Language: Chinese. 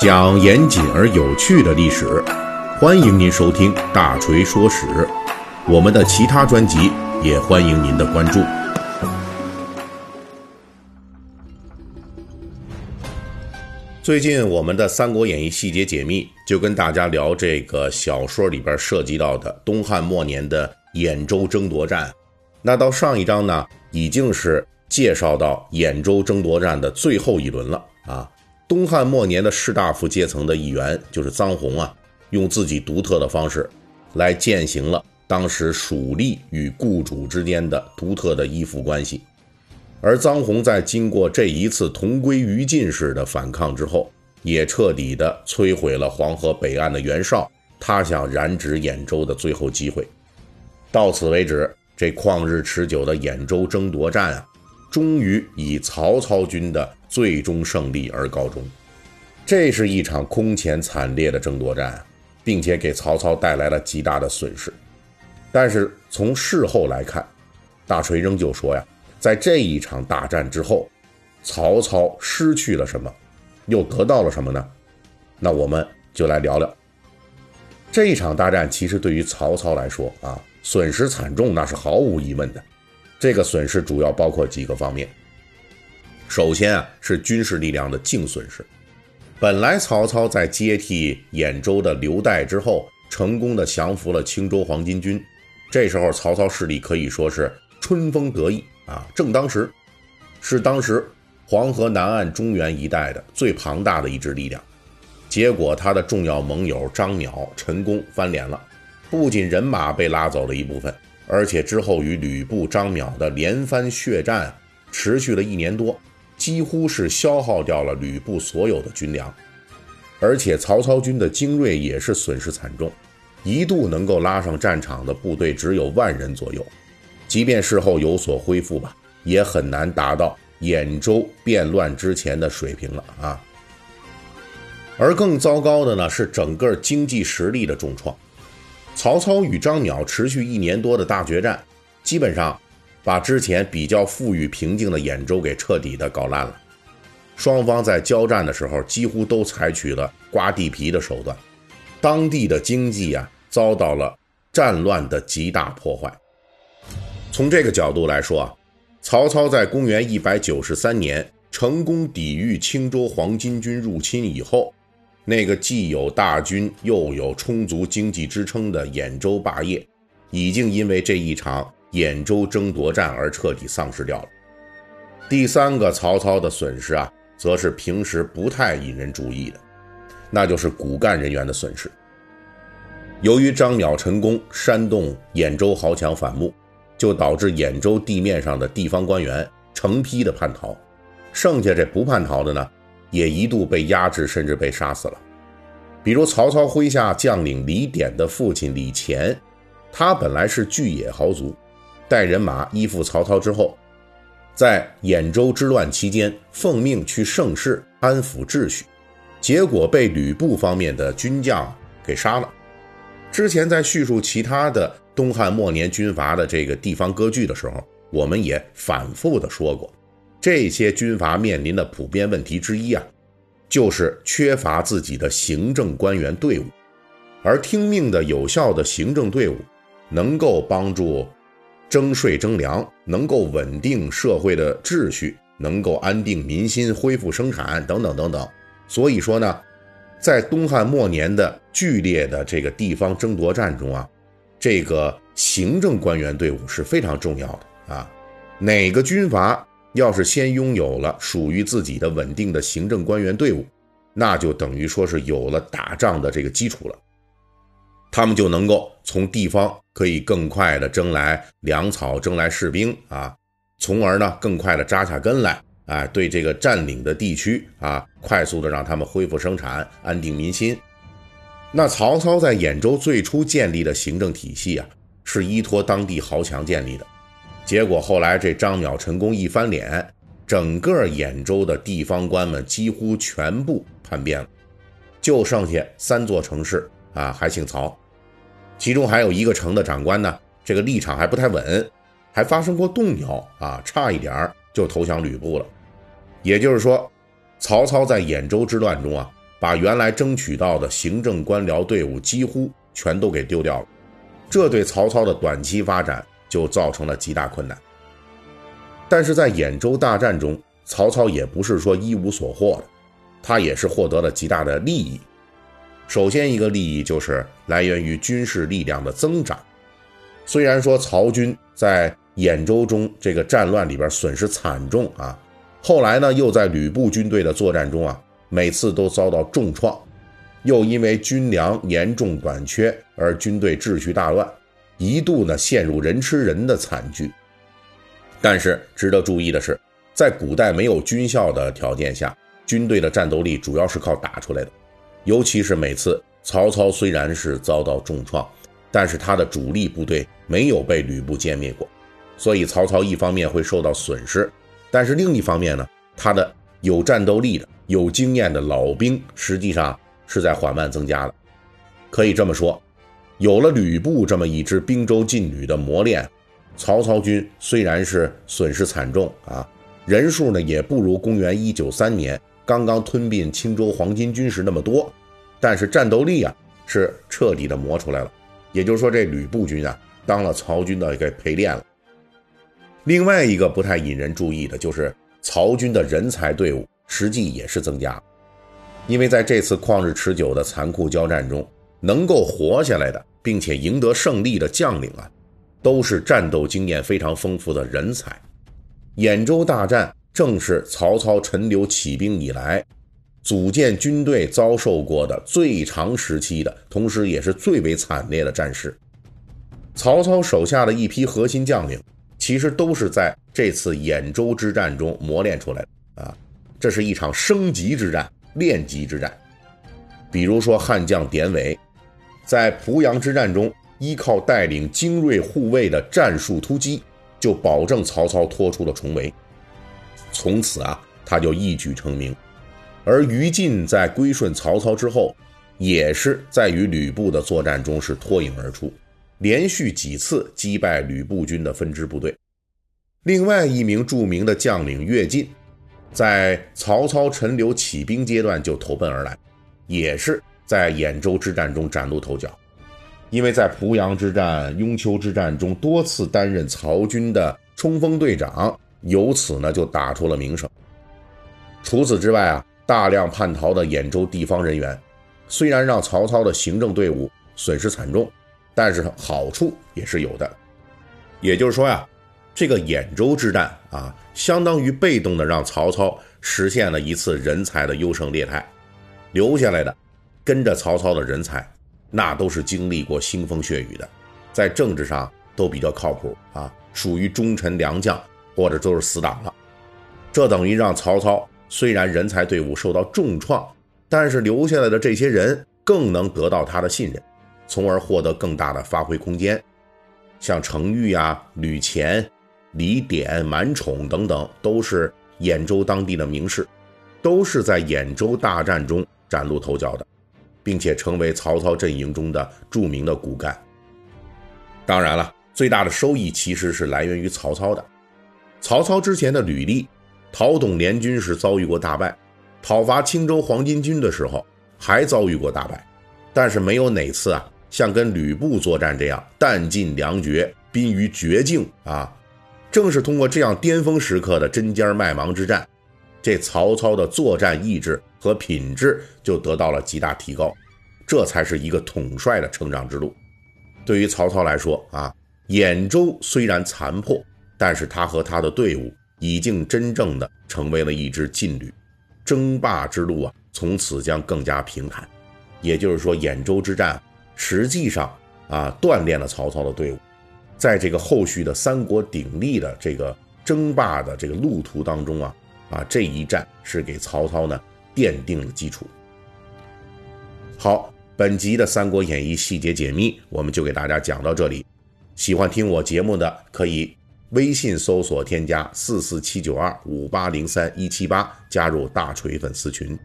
讲严谨而有趣的历史，欢迎您收听《大锤说史》。我们的其他专辑也欢迎您的关注。最近我们的《三国演义》细节解密就跟大家聊这个小说里边涉及到的东汉末年的兖州争夺战。那到上一章呢，已经是介绍到兖州争夺战的最后一轮了啊。东汉末年的士大夫阶层的一员就是臧洪啊，用自己独特的方式来践行了当时蜀吏与雇主之间的独特的依附关系。而臧洪在经过这一次同归于尽式的反抗之后，也彻底的摧毁了黄河北岸的袁绍他想染指兖州的最后机会。到此为止，这旷日持久的兖州争夺战啊，终于以曹操军的最终胜利而告终。这是一场空前惨烈的争夺战，并且给曹操带来了极大的损失。但是从事后来看，大锤仍旧说呀。在这一场大战之后，曹操失去了什么，又得到了什么呢？那我们就来聊聊这一场大战。其实对于曹操来说啊，损失惨重，那是毫无疑问的。这个损失主要包括几个方面。首先啊，是军事力量的净损失。本来曹操在接替兖州的刘岱之后，成功的降服了青州黄巾军，这时候曹操势力可以说是春风得意。啊，正当时，是当时黄河南岸中原一带的最庞大的一支力量。结果他的重要盟友张邈、陈宫翻脸了，不仅人马被拉走了一部分，而且之后与吕布、张邈的连番血战持续了一年多，几乎是消耗掉了吕布所有的军粮。而且曹操军的精锐也是损失惨重，一度能够拉上战场的部队只有万人左右。即便事后有所恢复吧，也很难达到兖州变乱之前的水平了啊。而更糟糕的呢，是整个经济实力的重创。曹操与张邈持续一年多的大决战，基本上把之前比较富裕平静的兖州给彻底的搞烂了。双方在交战的时候，几乎都采取了刮地皮的手段，当地的经济啊，遭到了战乱的极大破坏。从这个角度来说啊，曹操在公元一百九十三年成功抵御青州黄巾军入侵以后，那个既有大军又有充足经济支撑的兖州霸业，已经因为这一场兖州争夺战而彻底丧失掉了。第三个曹操的损失啊，则是平时不太引人注意的，那就是骨干人员的损失。由于张邈、成功煽动兖州豪强反目。就导致兖州地面上的地方官员成批的叛逃，剩下这不叛逃的呢，也一度被压制，甚至被杀死了。比如曹操麾下将领李典的父亲李乾，他本来是巨野豪族，带人马依附曹操之后，在兖州之乱期间奉命去盛世安抚秩序，结果被吕布方面的军将给杀了。之前在叙述其他的。东汉末年军阀的这个地方割据的时候，我们也反复的说过，这些军阀面临的普遍问题之一啊，就是缺乏自己的行政官员队伍，而听命的有效的行政队伍，能够帮助征税征粮，能够稳定社会的秩序，能够安定民心，恢复生产等等等等。所以说呢，在东汉末年的剧烈的这个地方争夺战中啊。这个行政官员队伍是非常重要的啊！哪个军阀要是先拥有了属于自己的稳定的行政官员队伍，那就等于说是有了打仗的这个基础了。他们就能够从地方可以更快的征来粮草、征来士兵啊，从而呢更快的扎下根来，哎，对这个占领的地区啊，快速的让他们恢复生产、安定民心。那曹操在兖州最初建立的行政体系啊，是依托当地豪强建立的。结果后来这张邈、陈宫一翻脸，整个兖州的地方官们几乎全部叛变了，就剩下三座城市啊还姓曹，其中还有一个城的长官呢，这个立场还不太稳，还发生过动摇啊，差一点就投降吕布了。也就是说，曹操在兖州之乱中啊。把原来争取到的行政官僚队伍几乎全都给丢掉了，这对曹操的短期发展就造成了极大困难。但是在兖州大战中，曹操也不是说一无所获的，他也是获得了极大的利益。首先，一个利益就是来源于军事力量的增长。虽然说曹军在兖州中这个战乱里边损失惨重啊，后来呢又在吕布军队的作战中啊，每次都遭到重创，又因为军粮严重短缺而军队秩序大乱，一度呢陷入人吃人的惨剧。但是值得注意的是，在古代没有军校的条件下，军队的战斗力主要是靠打出来的。尤其是每次曹操虽然是遭到重创，但是他的主力部队没有被吕布歼灭过，所以曹操一方面会受到损失，但是另一方面呢，他的有战斗力的、有经验的老兵实际上是在缓慢增加的。可以这么说，有了吕布这么一支兵州劲旅的磨练，曹操军虽然是损失惨重啊，人数呢也不如公元一九三年。刚刚吞并青州黄巾军时那么多，但是战斗力啊是彻底的磨出来了。也就是说，这吕布军啊当了曹军的一个陪练了。另外一个不太引人注意的就是曹军的人才队伍实际也是增加，因为在这次旷日持久的残酷交战中，能够活下来的并且赢得胜利的将领啊，都是战斗经验非常丰富的人才。兖州大战。正是曹操陈留起兵以来，组建军队遭受过的最长时期的，同时也是最为惨烈的战事。曹操手下的一批核心将领，其实都是在这次兖州之战中磨练出来的啊！这是一场升级之战、练级之战。比如说悍将典韦，在濮阳之战中，依靠带领精锐护卫的战术突击，就保证曹操脱出了重围。从此啊，他就一举成名。而于禁在归顺曹操之后，也是在与吕布的作战中是脱颖而出，连续几次击败吕布军的分支部队。另外一名著名的将领乐进，在曹操陈留起兵阶段就投奔而来，也是在兖州之战中崭露头角。因为在濮阳之战、雍丘之战中多次担任曹军的冲锋队长。由此呢，就打出了名声。除此之外啊，大量叛逃的兖州地方人员，虽然让曹操的行政队伍损失惨重，但是好处也是有的。也就是说呀，这个兖州之战啊，相当于被动的让曹操实现了一次人才的优胜劣汰。留下来的，跟着曹操的人才，那都是经历过腥风血雨的，在政治上都比较靠谱啊，属于忠臣良将。或者都是死党了，这等于让曹操虽然人才队伍受到重创，但是留下来的这些人更能得到他的信任，从而获得更大的发挥空间。像程昱啊、吕虔、李典、满宠等等，都是兖州当地的名士，都是在兖州大战中崭露头角的，并且成为曹操阵营中的著名的骨干。当然了，最大的收益其实是来源于曹操的。曹操之前的履历，讨董联军时遭遇过大败，讨伐青州黄巾军的时候还遭遇过大败，但是没有哪次啊像跟吕布作战这样弹尽粮绝、濒于绝境啊。正是通过这样巅峰时刻的针尖麦芒之战，这曹操的作战意志和品质就得到了极大提高，这才是一个统帅的成长之路。对于曹操来说啊，兖州虽然残破。但是他和他的队伍已经真正的成为了一支劲旅，争霸之路啊，从此将更加平坦。也就是说，兖州之战实际上啊，锻炼了曹操的队伍，在这个后续的三国鼎立的这个争霸的这个路途当中啊，啊，这一战是给曹操呢奠定了基础。好，本集的《三国演义》细节解密，我们就给大家讲到这里。喜欢听我节目的可以。微信搜索添加四四七九二五八零三一七八，加入大锤粉丝群。